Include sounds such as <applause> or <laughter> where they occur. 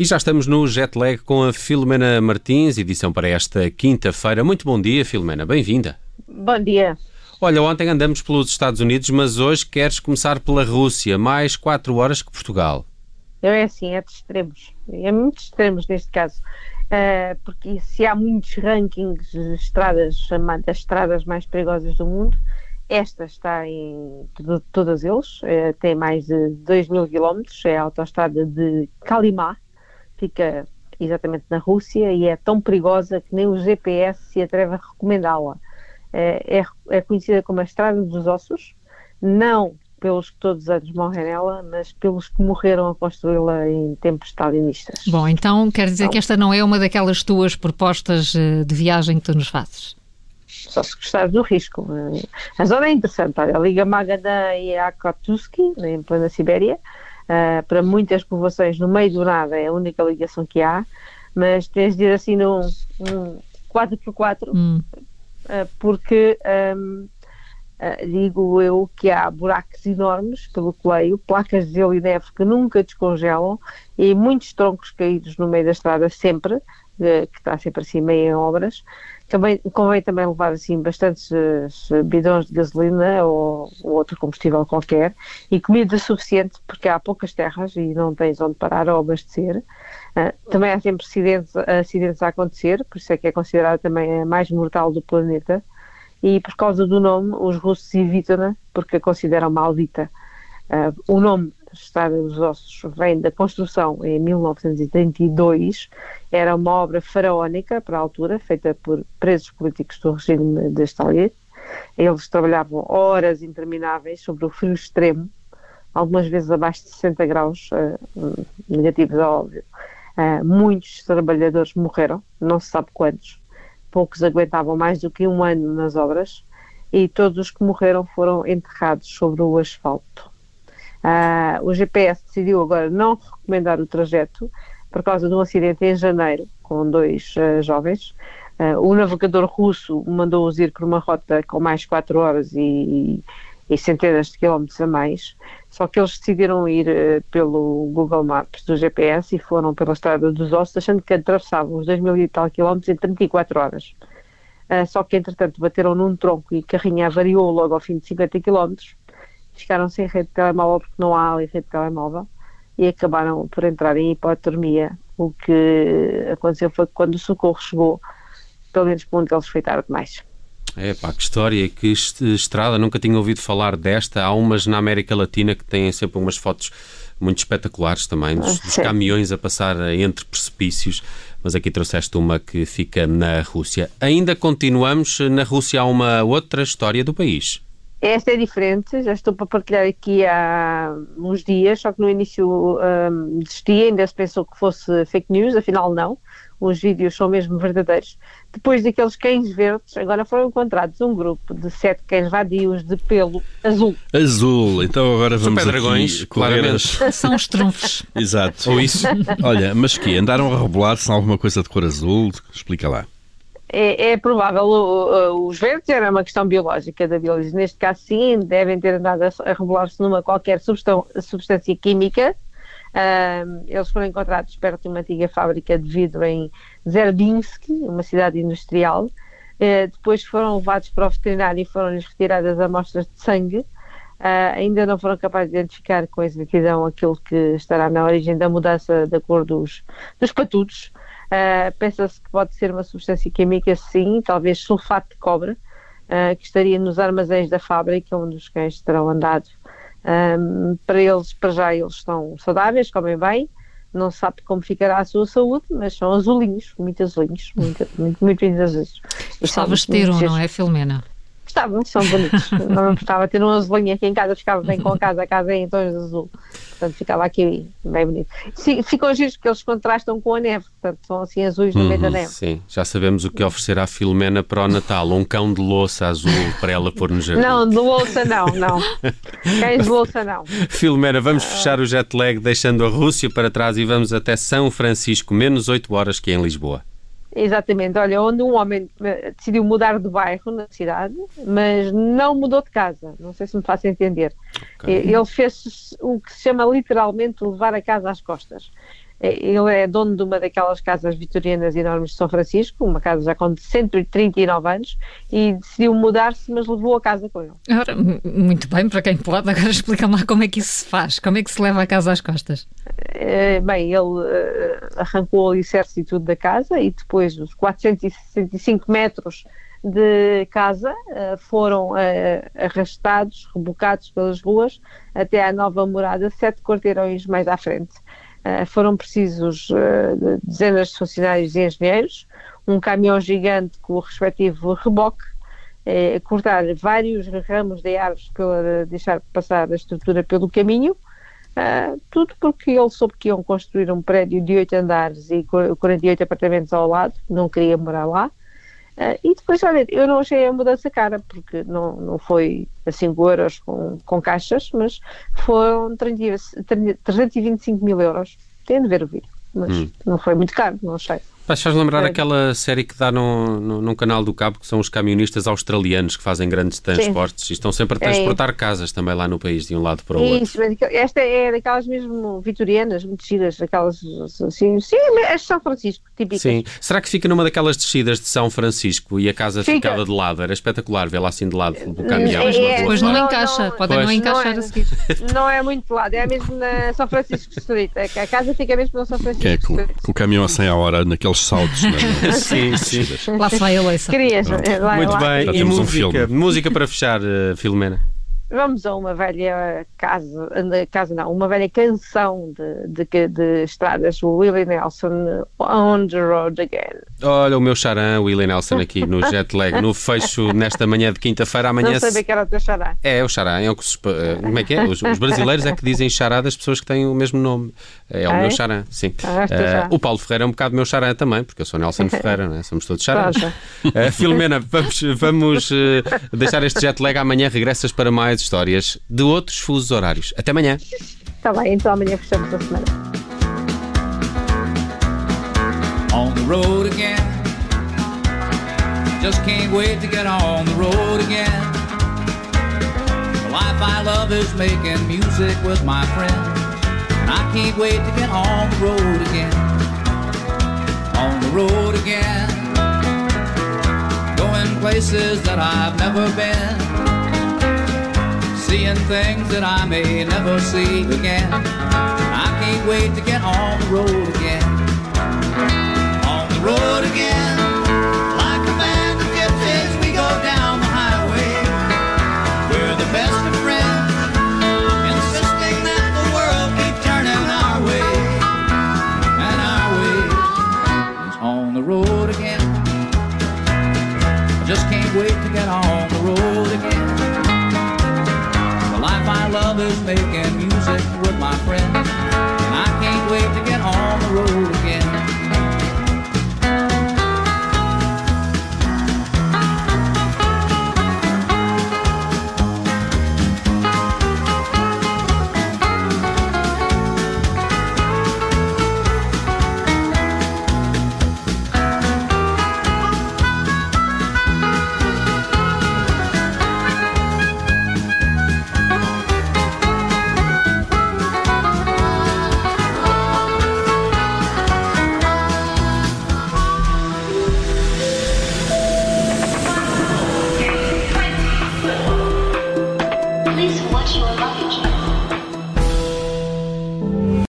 E já estamos no jet lag com a Filomena Martins, edição para esta quinta-feira. Muito bom dia, Filomena, bem-vinda. Bom dia. Olha, ontem andamos pelos Estados Unidos, mas hoje queres começar pela Rússia, mais quatro horas que Portugal. É assim, é de extremos. É muito extremos neste caso. Uh, porque se há muitos rankings de estradas chamadas estradas mais perigosas do mundo, esta está em todas eles, uh, tem mais de 2 mil quilómetros, é a autoestrada de Kalimá, fica exatamente na Rússia e é tão perigosa que nem o GPS se atreve a recomendá-la. É, é, é, conhecida como a Estrada dos Ossos, não pelos que todos os anos morrem nela, mas pelos que morreram a construí-la em tempos stalinistas. Bom, então quer dizer então, que esta não é uma daquelas tuas propostas eh, de viagem que tu nos fazes? Só se gostares do risco. A zona é interessante, olha, liga Magadan e Akotuski, em plena Sibéria, uh, para muitas povoações no meio do nada, é a única ligação que há, mas tens de ir assim num, num 4x4, hum. uh, porque um, uh, ah, digo eu que há buracos enormes, pelo que leio, placas de gelo e neve que nunca descongelam e muitos troncos caídos no meio da estrada sempre, que está sempre assim meio em obras. Também, convém também levar assim bastantes uh, bidões de gasolina ou, ou, outro combustível qualquer e comida suficiente porque há poucas terras e não tens onde parar ou abastecer. Uh, também há sempre acidentes, acidentes a acontecer, por isso é que é considerada também a mais mortal do planeta e por causa do nome os russos evitam-na porque a consideram maldita. Uh, o nome Estrada dos Ossos vem da construção em 1932. Era uma obra faraónica para a altura, feita por presos políticos do regime de Stalin. Eles trabalhavam horas intermináveis sobre o frio extremo, algumas vezes abaixo de 60 graus uh, negativos, é óbvio. Uh, muitos trabalhadores morreram, não se sabe quantos. Poucos aguentavam mais do que um ano nas obras e todos os que morreram foram enterrados sobre o asfalto. Uh, o GPS decidiu agora não recomendar o trajeto por causa de um acidente em janeiro com dois uh, jovens. Uh, o navegador russo mandou-os ir por uma rota com mais 4 horas e, e, centenas de quilómetros a mais, só que eles decidiram ir pelo Google Maps do GPS e foram pela Estrada dos Ossos, achando que atravessavam os 2 mil e tal quilómetros em 34 horas. só que, entretanto, bateram num tronco e a carrinha avariou logo ao fim de 50 quilómetros ficaram sem rede de telemóvel porque não há ali rede de telemóvel e acabaram por entrar em hipotermia. O que aconteceu foi que quando o socorro chegou, pelo menos por um deles foi tarde demais. É pá, que história, que estrada, nunca tinha ouvido falar desta. Há umas na América Latina que têm sempre umas fotos muito espetaculares também, dos, dos caminhões a passar entre precipícios, mas aqui trouxeste uma que fica na Rússia. Ainda continuamos, na Rússia há uma outra história do país. Esta é diferente, já estou para partilhar aqui há uns dias, só que no início um, desistia, ainda se pensou que fosse fake news, afinal não. Os vídeos são mesmo verdadeiros. Depois daqueles cães verdes, agora foram encontrados um grupo de sete cães vadios de pelo azul. Azul, então agora vamos Super dragões, claramente. <laughs> São os trunfos. Exato. Ou isso. Olha, mas que andaram a rebolar-se em alguma coisa de cor azul? Explica lá. É, é, provável, os verdes era uma questão biológica da biologia. Neste caso, sim, devem ter andado a, a regular-se numa qualquer substância química. Uh, eles foram encontrados perto de uma antiga fábrica de vidro em Zerbinsky, uma cidade industrial. Uh, depois foram levados para o veterinário e foram-lhes retiradas amostras de sangue. Uh, ainda não foram capazes de identificar com exatidão aquilo que estará na origem da mudança da cor dos, dos patudos. Uh, Pensa-se que pode ser uma substância química, sim, talvez sulfato de cobre, uh, que estaria nos armazéns da fábrica onde os cães terão andado. Um, para eles, para já, eles estão saudáveis, comem bem, não sabe como ficará a sua saúde, mas são azulinhos, muito azulinhos, muito, muito, muito, muito azulinhos. Gostavas de ter um, não é, Filomena? Estavam, são bonitos. não me importava ter um azulinho aqui em casa, ficava bem com a casa, a casa é em tons de azul. Portanto, ficava aqui bem bonito. Ficam giros porque eles contrastam com a neve, portanto, são assim azuis no uhum, meio da uhum, neve. Sim, já sabemos o que oferecer à Filomena para o Natal: um cão de louça azul para ela pôr no jardim. Não, de louça não, não. Cães de louça não. Filomena, vamos fechar o jet lag deixando a Rússia para trás e vamos até São Francisco, menos 8 horas que é em Lisboa. Exatamente, olha, onde um homem eh, decidiu mudar de bairro na cidade, mas não mudou de casa, não sei se me faço entender. Okay. Ele fez o que se chama literalmente levar a casa às costas. ele é dono de uma daquelas casas vitorianas enormes de São Francisco, uma casa já com 139 anos, e decidiu mudar-se, mas levou a casa com ele. Ora, muito bem, para quem pode, agora <laughs> explica-me lá como é que isso se faz, como é que se leva a casa às costas. Eh, bem, ele arrancou o alicerce e tudo da casa e depois os 465 metros de casa uh, foram uh, arrastados, rebocados pelas ruas até à nova morada, sete quarteirões mais à frente. Uh, foram precisos dezenas de funcionários e engenheiros, um caminhão gigante com o respectivo reboque, cortar vários ramos de árvores para deixar passar a estrutura pelo caminho, tudo porque ele soube que iam construir um prédio de oito andares e 48 apartamentos ao lado, não queria morar lá, Uh, e depois, olha, eu não achei a mudança cara, porque não, não foi a 5 euros com, com caixas, mas foram 30, 325 mil euros. Tem de ver o vídeo, mas hum. não foi muito caro, não achei. Mas faz lembrar é. aquela série que dá no, no, no, canal do Cabo, que são os camionistas australianos que fazem grandes transportes Sim. e estão sempre a é transportar é. casas também lá no país, de um lado para o Isso, outro. Esta é daquelas mesmo vitorianas, muito giras, aquelas assim, sim, as de São Francisco, típicas. Sim. Será que fica numa daquelas descidas de São Francisco e a casa fica. ficava de lado? Era espetacular vê-la assim de lado do caminhão. É, é, depois não, não encaixa, não, pode pois. não encaixar não a seguir. Não é muito de lado, é mesmo na São Francisco Street. A casa fica mesmo na São Francisco é, com, com o caminhão a 100 a hora naqueles saltos, não é? <laughs> sim, sim. Lá se vai a leiça. Querias, lá, Muito lá. bem. Já e música, um música para fechar, uh, Filomena. Vamos a uma velha casa, casa não, uma velha canção de, de, de estradas, o Willie Nelson, On the Road Again. Olha o meu charan, Willie Nelson, aqui no <laughs> jet lag, no fecho nesta manhã de quinta-feira. Amanhã. Não sabia que era o teu charan. É, o charan. É o que, eh, como é que é? Os, os, brasileiros é que dizem chará das pessoas que têm o mesmo nome. É o é? meu charan, sim. Ah, uh, o Paulo Ferreira é um bocado meu charan também, porque eu sou Nelson <laughs> Ferreira, não é? Somos todos charãs. Uh, Filomena, vamos, vamos uh, deixar este jet lag. Amanhã regressas para mais histórias de outros fusos horários. Até amanhã. Está bem, então amanhã fechamos a semana. On the road again. Just can't wait to get on the road again. The life I love is making music with my friends. And I can't wait to get on the road again. On the road again. Going places that I've never been. Seeing things that I may never see again. I can't wait to get on the road again. On the road again.